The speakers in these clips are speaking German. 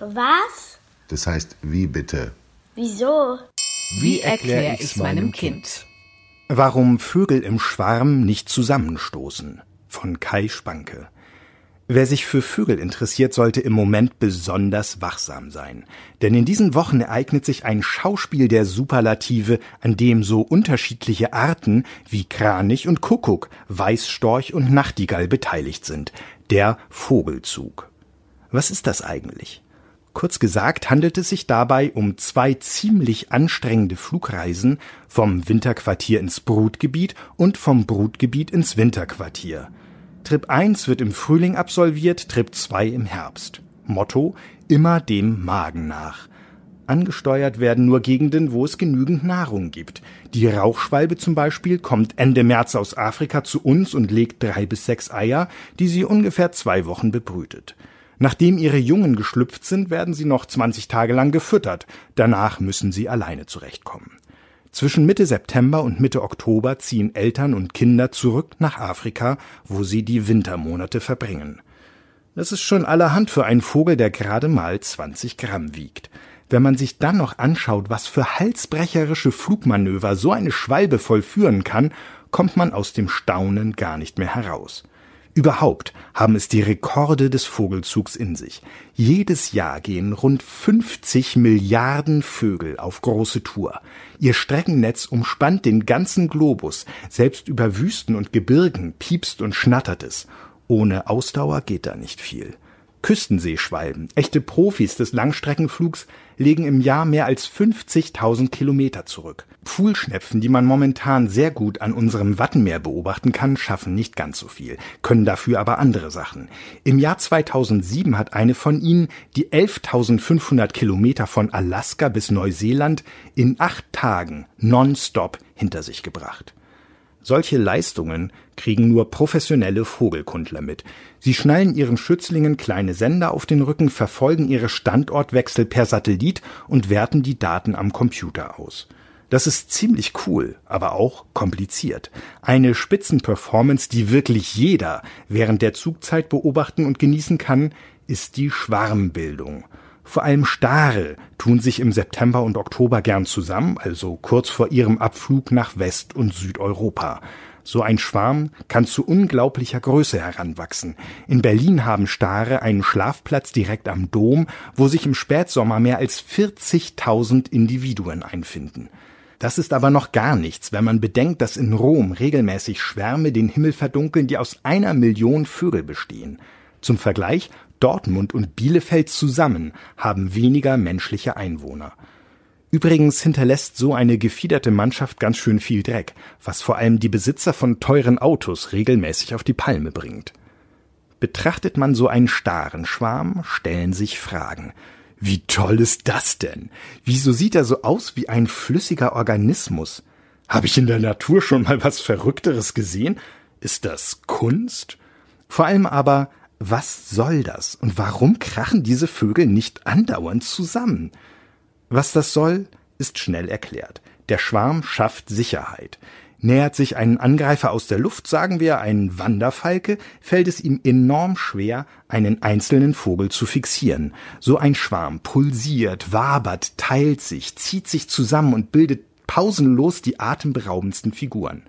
Was? Das heißt, wie bitte? Wieso? Wie erkläre ich's meinem Kind? Warum Vögel im Schwarm nicht zusammenstoßen von Kai Spanke. Wer sich für Vögel interessiert, sollte im Moment besonders wachsam sein. Denn in diesen Wochen ereignet sich ein Schauspiel der Superlative, an dem so unterschiedliche Arten wie Kranich und Kuckuck, Weißstorch und Nachtigall beteiligt sind. Der Vogelzug. Was ist das eigentlich? Kurz gesagt handelt es sich dabei um zwei ziemlich anstrengende Flugreisen vom Winterquartier ins Brutgebiet und vom Brutgebiet ins Winterquartier. Trip 1 wird im Frühling absolviert, Trip 2 im Herbst. Motto immer dem Magen nach. Angesteuert werden nur Gegenden, wo es genügend Nahrung gibt. Die Rauchschwalbe zum Beispiel kommt Ende März aus Afrika zu uns und legt drei bis sechs Eier, die sie ungefähr zwei Wochen bebrütet. Nachdem ihre Jungen geschlüpft sind, werden sie noch 20 Tage lang gefüttert. Danach müssen sie alleine zurechtkommen. Zwischen Mitte September und Mitte Oktober ziehen Eltern und Kinder zurück nach Afrika, wo sie die Wintermonate verbringen. Das ist schon allerhand für einen Vogel, der gerade mal 20 Gramm wiegt. Wenn man sich dann noch anschaut, was für halsbrecherische Flugmanöver so eine Schwalbe vollführen kann, kommt man aus dem Staunen gar nicht mehr heraus. Überhaupt haben es die Rekorde des Vogelzugs in sich. Jedes Jahr gehen rund 50 Milliarden Vögel auf große Tour. Ihr Streckennetz umspannt den ganzen Globus, selbst über Wüsten und Gebirgen piepst und schnattert es. Ohne Ausdauer geht da nicht viel. Küstenseeschwalben, echte Profis des Langstreckenflugs, legen im Jahr mehr als 50.000 Kilometer zurück. Pfuhlschnepfen, die man momentan sehr gut an unserem Wattenmeer beobachten kann, schaffen nicht ganz so viel, können dafür aber andere Sachen. Im Jahr 2007 hat eine von ihnen die 11.500 Kilometer von Alaska bis Neuseeland in acht Tagen nonstop hinter sich gebracht. Solche Leistungen kriegen nur professionelle Vogelkundler mit. Sie schnallen ihren Schützlingen kleine Sender auf den Rücken, verfolgen ihre Standortwechsel per Satellit und werten die Daten am Computer aus. Das ist ziemlich cool, aber auch kompliziert. Eine Spitzenperformance, die wirklich jeder während der Zugzeit beobachten und genießen kann, ist die Schwarmbildung. Vor allem Stare tun sich im September und Oktober gern zusammen, also kurz vor ihrem Abflug nach West- und Südeuropa. So ein Schwarm kann zu unglaublicher Größe heranwachsen. In Berlin haben Stare einen Schlafplatz direkt am Dom, wo sich im Spätsommer mehr als 40.000 Individuen einfinden. Das ist aber noch gar nichts, wenn man bedenkt, dass in Rom regelmäßig Schwärme den Himmel verdunkeln, die aus einer Million Vögel bestehen. Zum Vergleich, Dortmund und Bielefeld zusammen haben weniger menschliche Einwohner. Übrigens hinterlässt so eine gefiederte Mannschaft ganz schön viel Dreck, was vor allem die Besitzer von teuren Autos regelmäßig auf die Palme bringt. Betrachtet man so einen starren Schwarm, stellen sich Fragen. Wie toll ist das denn? Wieso sieht er so aus wie ein flüssiger Organismus? Habe ich in der Natur schon mal was Verrückteres gesehen? Ist das Kunst? Vor allem aber, was soll das und warum krachen diese Vögel nicht andauernd zusammen? Was das soll, ist schnell erklärt. Der Schwarm schafft Sicherheit. Nähert sich ein Angreifer aus der Luft, sagen wir ein Wanderfalke, fällt es ihm enorm schwer, einen einzelnen Vogel zu fixieren. So ein Schwarm pulsiert, wabert, teilt sich, zieht sich zusammen und bildet pausenlos die atemberaubendsten Figuren.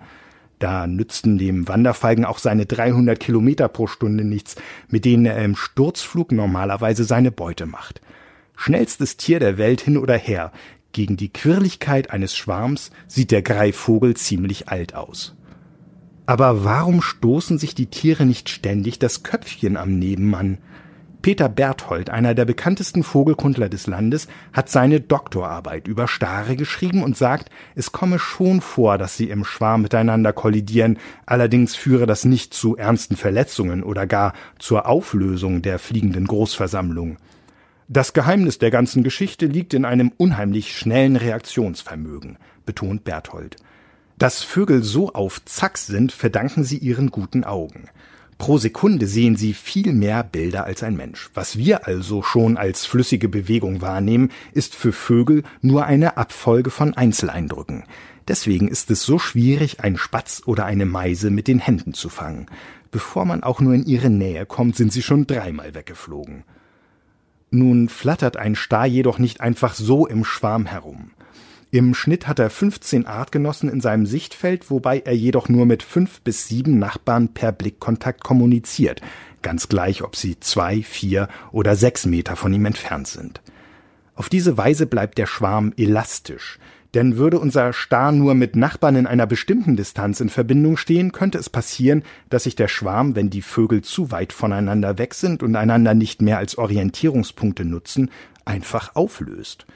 Da nützten dem Wanderfalken auch seine 300 Kilometer pro Stunde nichts, mit denen er im Sturzflug normalerweise seine Beute macht. Schnellstes Tier der Welt hin oder her, gegen die Quirligkeit eines Schwarms sieht der Greifvogel ziemlich alt aus. Aber warum stoßen sich die Tiere nicht ständig das Köpfchen am Nebenmann? Peter Berthold, einer der bekanntesten Vogelkundler des Landes, hat seine Doktorarbeit über Stare geschrieben und sagt, es komme schon vor, dass sie im Schwarm miteinander kollidieren, allerdings führe das nicht zu ernsten Verletzungen oder gar zur Auflösung der fliegenden Großversammlung. Das Geheimnis der ganzen Geschichte liegt in einem unheimlich schnellen Reaktionsvermögen, betont Berthold. Dass Vögel so auf Zack sind, verdanken sie ihren guten Augen. Pro Sekunde sehen sie viel mehr Bilder als ein Mensch. Was wir also schon als flüssige Bewegung wahrnehmen, ist für Vögel nur eine Abfolge von Einzeleindrücken. Deswegen ist es so schwierig, einen Spatz oder eine Meise mit den Händen zu fangen. Bevor man auch nur in ihre Nähe kommt, sind sie schon dreimal weggeflogen. Nun flattert ein Star jedoch nicht einfach so im Schwarm herum. Im Schnitt hat er 15 Artgenossen in seinem Sichtfeld, wobei er jedoch nur mit fünf bis sieben Nachbarn per Blickkontakt kommuniziert, ganz gleich, ob sie zwei, vier oder sechs Meter von ihm entfernt sind. Auf diese Weise bleibt der Schwarm elastisch, denn würde unser Star nur mit Nachbarn in einer bestimmten Distanz in Verbindung stehen, könnte es passieren, dass sich der Schwarm, wenn die Vögel zu weit voneinander weg sind und einander nicht mehr als Orientierungspunkte nutzen, einfach auflöst.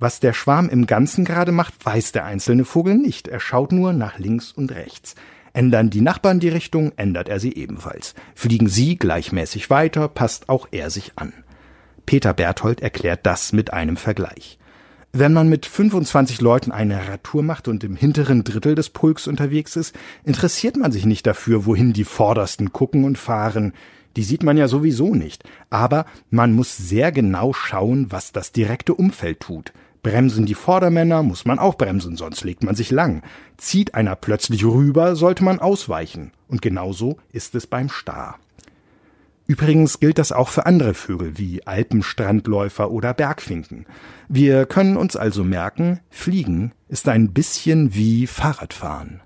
Was der Schwarm im Ganzen gerade macht, weiß der einzelne Vogel nicht. Er schaut nur nach links und rechts. Ändern die Nachbarn die Richtung, ändert er sie ebenfalls. Fliegen sie gleichmäßig weiter, passt auch er sich an. Peter Berthold erklärt das mit einem Vergleich. Wenn man mit 25 Leuten eine Radtour macht und im hinteren Drittel des Pulks unterwegs ist, interessiert man sich nicht dafür, wohin die Vordersten gucken und fahren. Die sieht man ja sowieso nicht. Aber man muss sehr genau schauen, was das direkte Umfeld tut. Bremsen die Vordermänner, muss man auch bremsen, sonst legt man sich lang. Zieht einer plötzlich rüber, sollte man ausweichen. Und genauso ist es beim Star. Übrigens gilt das auch für andere Vögel wie Alpenstrandläufer oder Bergfinken. Wir können uns also merken, Fliegen ist ein bisschen wie Fahrradfahren.